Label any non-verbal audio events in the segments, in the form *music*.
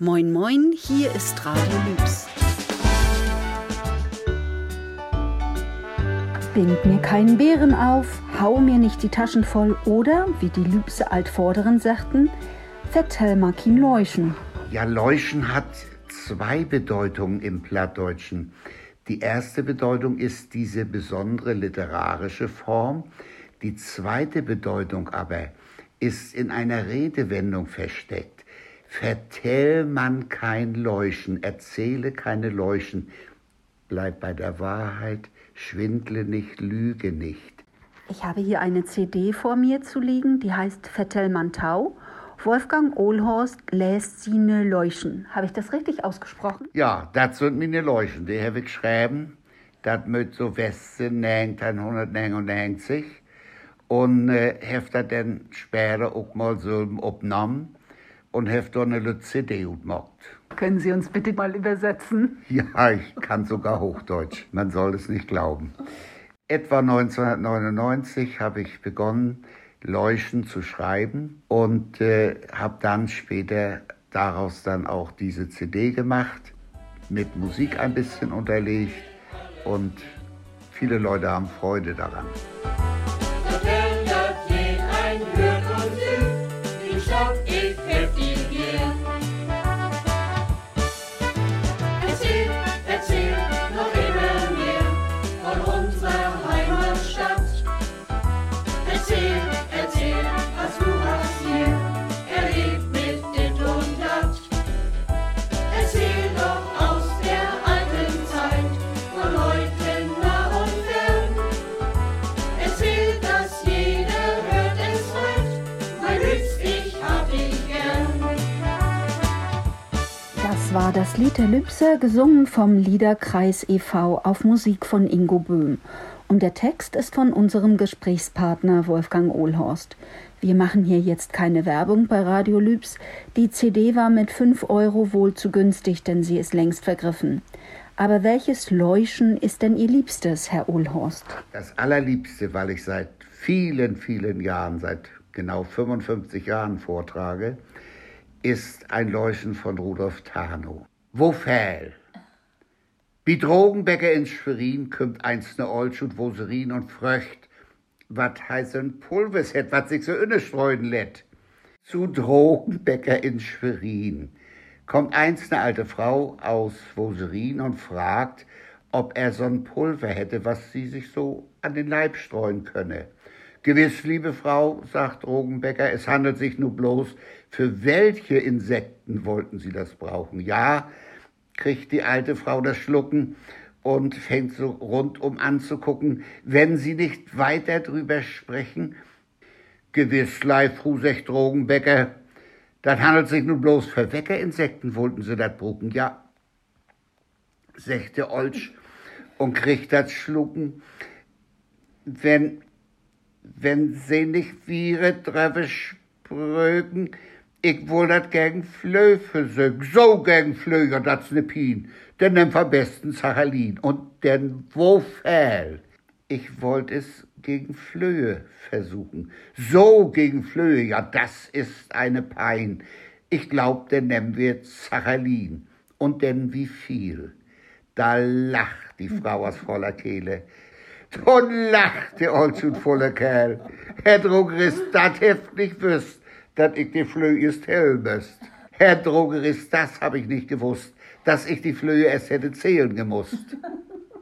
Moin Moin, hier ist Radio Lübs. Bind mir keinen Bären auf, hau mir nicht die Taschen voll oder, wie die Lübse Altvorderen sagten, vertell mal kein Leuschen. Ja, Leuschen hat zwei Bedeutungen im Plattdeutschen. Die erste Bedeutung ist diese besondere literarische Form. Die zweite Bedeutung aber ist in einer Redewendung versteckt. Vertell man kein Leuchen, erzähle keine Leuchen, bleib bei der Wahrheit, schwindle nicht, lüge nicht. Ich habe hier eine CD vor mir zu liegen, die heißt Vertell man Tau. Wolfgang Ohlhorst lässt sie ne Leuchen. Habe ich das richtig ausgesprochen? Ja, das sind meine Leuchen. Die habe ich geschrieben. Das mit so Westen 1990. Und äh, habe das dann später auch mal so abgenommen und heft da eine CD gemacht. Können Sie uns bitte mal übersetzen? Ja, ich kann sogar Hochdeutsch. Man soll es nicht glauben. Etwa 1999 habe ich begonnen, Leuchten zu schreiben und äh, habe dann später daraus dann auch diese CD gemacht, mit Musik ein bisschen unterlegt und viele Leute haben Freude daran. Das Lied der Lübse, gesungen vom Liederkreis e.V. auf Musik von Ingo Böhm. Und der Text ist von unserem Gesprächspartner Wolfgang Ohlhorst. Wir machen hier jetzt keine Werbung bei Radio Lübs. Die CD war mit 5 Euro wohl zu günstig, denn sie ist längst vergriffen. Aber welches Leuschen ist denn Ihr Liebstes, Herr Ohlhorst? Das Allerliebste, weil ich seit vielen, vielen Jahren, seit genau 55 Jahren vortrage, ist ein Leuchten von Rudolf Tano. Wo fäll? Wie Drogenbäcker in Schwerin kümmt einst ne Olsch und Woserin und fröcht, wat heißen Pulvers het, wat sich so inne streuen lätt. Zu Drogenbäcker in Schwerin kommt einst ne alte Frau aus Woserin und fragt, ob er so'n Pulver hätte, was sie sich so an den Leib streuen könne. Gewiss, liebe Frau, sagt Drogenbäcker, es handelt sich nur bloß, für welche Insekten wollten Sie das brauchen? Ja, kriegt die alte Frau das Schlucken und fängt so rundum an zu gucken, wenn Sie nicht weiter drüber sprechen. Gewiss, Leifru, sagt Drogenbäcker, das handelt sich nur bloß für Weckerinsekten, wollten Sie das brucken? Ja, sagte Olsch und kriegt das Schlucken. Wenn wenn sie nicht ihre Treffe sprögen, ich wohl dat gegen Flö versögen, so gegen Flö, ja, dat's ne Pien, denn nimm am besten Sachalin und denn wo fäll? Ich wollt es gegen Flöhe versuchen. So gegen Flöhe, ja, das ist eine Pein. Ich glaub, denn nehmen wir Zachalin. Und denn wie viel? Da lacht die Frau aus voller Kehle. Und lachte Olsund voller Kerl. Herr Drogerist, dat heft nicht wüsst, dat ich die Flöhe ist hell müsst. Herr Drogerist, das hab ich nicht gewusst, dass ich die Flöhe erst hätte zählen gemusst.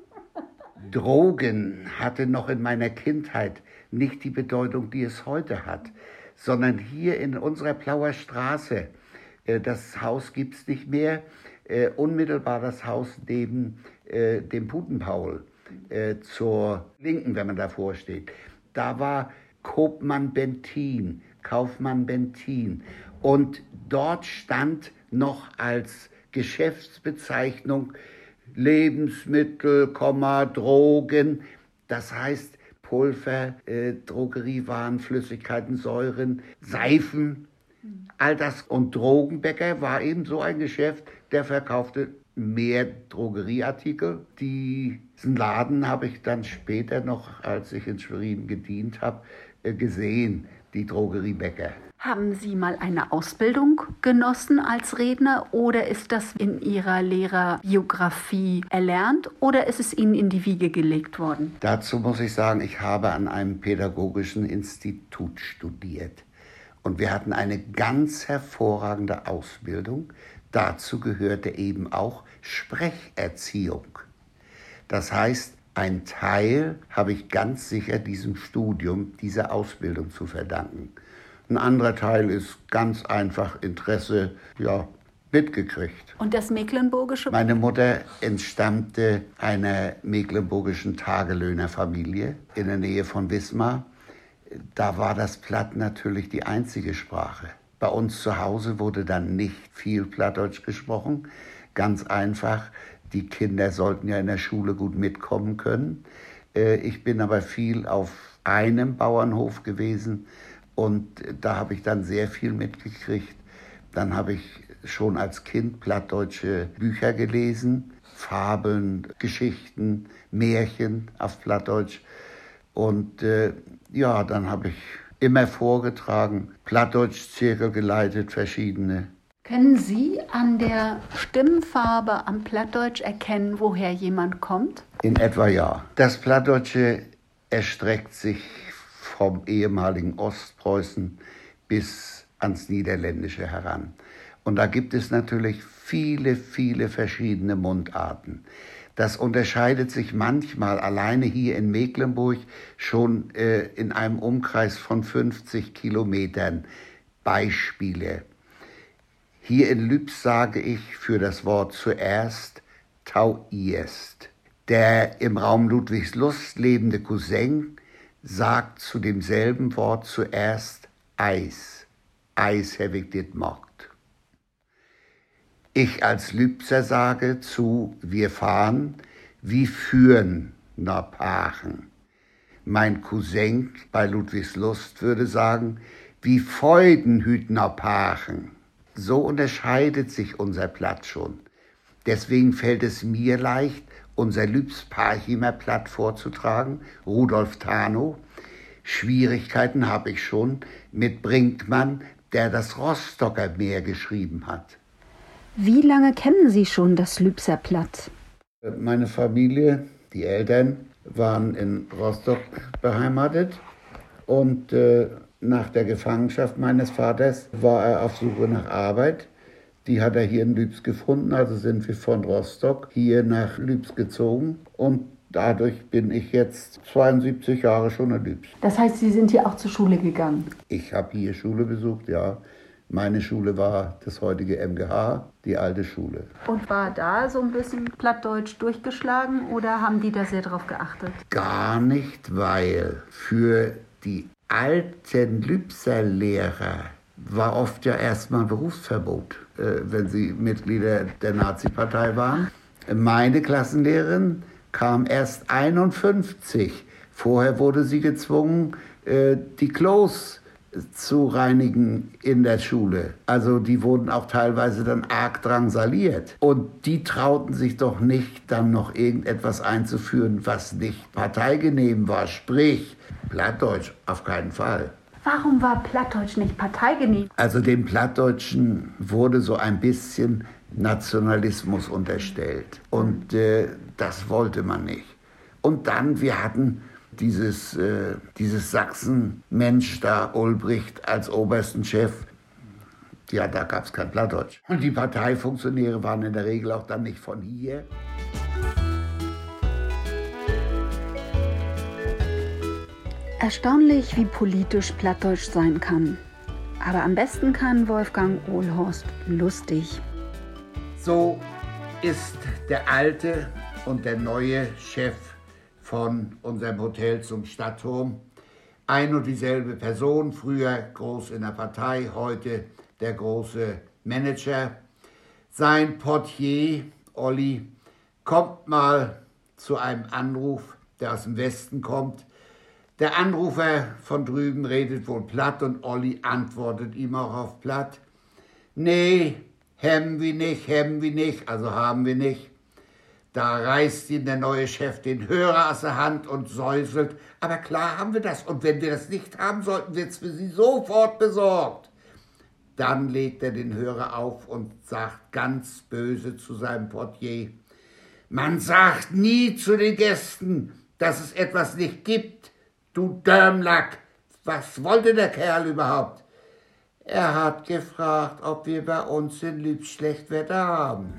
*laughs* Drogen hatte noch in meiner Kindheit nicht die Bedeutung, die es heute hat, sondern hier in unserer Plauer Straße. Äh, das Haus gibt's nicht mehr. Äh, unmittelbar das Haus neben äh, dem Putenpaul äh, zur Linken, wenn man davor steht. Da war Kopmann Bentin, Kaufmann Bentin. Und dort stand noch als Geschäftsbezeichnung Lebensmittel, Drogen. Das heißt Pulver, äh, Drogeriewaren, Flüssigkeiten, Säuren, Seifen. All das. Und Drogenbäcker war eben so ein Geschäft, der verkaufte mehr Drogerieartikel. Diesen Laden habe ich dann später noch, als ich in Schwerin gedient habe, äh, gesehen. die Drogerie Becker. Haben Sie mal eine Ausbildung genossen als Redner oder ist das in Ihrer Lehrerbiografie erlernt oder ist es Ihnen in die Wiege gelegt worden? Dazu muss ich sagen, ich habe an einem pädagogischen Institut studiert und wir hatten eine ganz hervorragende Ausbildung. Dazu gehörte eben auch Sprecherziehung. Das heißt, ein Teil habe ich ganz sicher diesem Studium, dieser Ausbildung zu verdanken. Ein anderer Teil ist ganz einfach Interesse, ja, mitgekriegt. Und das Mecklenburgische? Meine Mutter entstammte einer mecklenburgischen Tagelöhnerfamilie in der Nähe von Wismar. Da war das Platt natürlich die einzige Sprache. Bei uns zu Hause wurde dann nicht viel Plattdeutsch gesprochen. Ganz einfach, die Kinder sollten ja in der Schule gut mitkommen können. Äh, ich bin aber viel auf einem Bauernhof gewesen und da habe ich dann sehr viel mitgekriegt. Dann habe ich schon als Kind plattdeutsche Bücher gelesen, Fabeln, Geschichten, Märchen auf Plattdeutsch. Und äh, ja, dann habe ich immer vorgetragen, Plattdeutsch-Zirkel geleitet, verschiedene. Können Sie an der Stimmfarbe am Plattdeutsch erkennen, woher jemand kommt? In etwa ja. Das Plattdeutsche erstreckt sich vom ehemaligen Ostpreußen bis ans Niederländische heran. Und da gibt es natürlich viele, viele verschiedene Mundarten. Das unterscheidet sich manchmal alleine hier in Mecklenburg schon äh, in einem Umkreis von 50 Kilometern. Beispiele. Hier in Lübs sage ich für das Wort zuerst Tauiest. Der im Raum Ludwigslust lebende Cousin sagt zu demselben Wort zuerst Eis. Eis habe ich dit mocht. Ich als Lübser sage zu wir fahren, wie führen nach Pachen. Mein Cousin bei Ludwigslust würde sagen, wie feuden hüt nach Pachen. So unterscheidet sich unser Platt schon. Deswegen fällt es mir leicht, unser Lübs Parchimer Platt vorzutragen, Rudolf Tano. Schwierigkeiten habe ich schon mit Brinkmann, der das Rostocker Meer geschrieben hat. Wie lange kennen Sie schon das Lübser Platt? Meine Familie, die Eltern, waren in Rostock beheimatet und äh, nach der Gefangenschaft meines Vaters war er auf Suche nach Arbeit die hat er hier in Lübs gefunden, also sind wir von Rostock hier nach Lübs gezogen und dadurch bin ich jetzt 72 Jahre schon in Lübs. Das heißt, Sie sind hier auch zur Schule gegangen? Ich habe hier Schule besucht, ja. Meine Schule war das heutige MGH, die alte Schule. Und war da so ein bisschen Plattdeutsch durchgeschlagen oder haben die da sehr drauf geachtet? Gar nicht, weil für die alten Lübser Lehrer war oft ja erstmal Berufsverbot, äh, wenn sie Mitglieder der Nazi-Partei waren. Meine Klassenlehrerin kam erst 51. Vorher wurde sie gezwungen, äh, die Klos zu reinigen in der Schule. Also die wurden auch teilweise dann arg drangsaliert. Und die trauten sich doch nicht, dann noch irgendetwas einzuführen, was nicht parteigenehm war. Sprich, Plattdeutsch auf keinen Fall. Warum war Plattdeutsch nicht parteigenehm? Also dem Plattdeutschen wurde so ein bisschen Nationalismus unterstellt. Und äh, das wollte man nicht. Und dann, wir hatten dieses, äh, dieses Sachsen-Mensch da, Ulbricht, als obersten Chef. Ja, da gab es kein Plattdeutsch. Und die Parteifunktionäre waren in der Regel auch dann nicht von hier. Erstaunlich, wie politisch Plattdeutsch sein kann. Aber am besten kann Wolfgang Ohlhorst lustig. So ist der alte und der neue Chef von unserem Hotel zum Stadtturm ein und dieselbe Person, früher groß in der Partei, heute der große Manager. Sein Portier, Olli, kommt mal zu einem Anruf, der aus dem Westen kommt. Der Anrufer von drüben redet wohl platt und Olli antwortet ihm auch auf platt. Nee, haben wir nicht, haben wir nicht, also haben wir nicht. Da reißt ihm der neue Chef den Hörer aus der Hand und säuselt. Aber klar haben wir das. Und wenn wir das nicht haben, sollten wir es für Sie sofort besorgt. Dann legt er den Hörer auf und sagt ganz böse zu seinem Portier, man sagt nie zu den Gästen, dass es etwas nicht gibt. Du Dörmlack, was wollte der Kerl überhaupt? Er hat gefragt, ob wir bei uns in Lübs Schlechtwetter haben.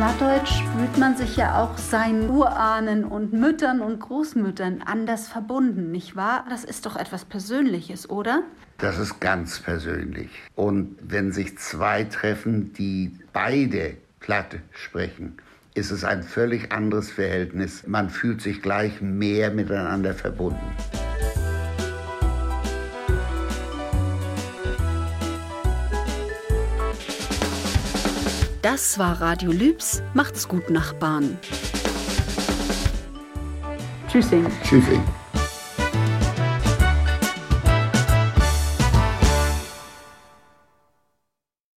Plattdeutsch fühlt man sich ja auch seinen Urahnen und Müttern und Großmüttern anders verbunden, nicht wahr? Das ist doch etwas Persönliches, oder? Das ist ganz persönlich. Und wenn sich zwei treffen, die beide platt sprechen, ist es ein völlig anderes Verhältnis. Man fühlt sich gleich mehr miteinander verbunden. Das war Radio Lübs. Macht's gut, Nachbarn. Tschüssing. Tschüssing.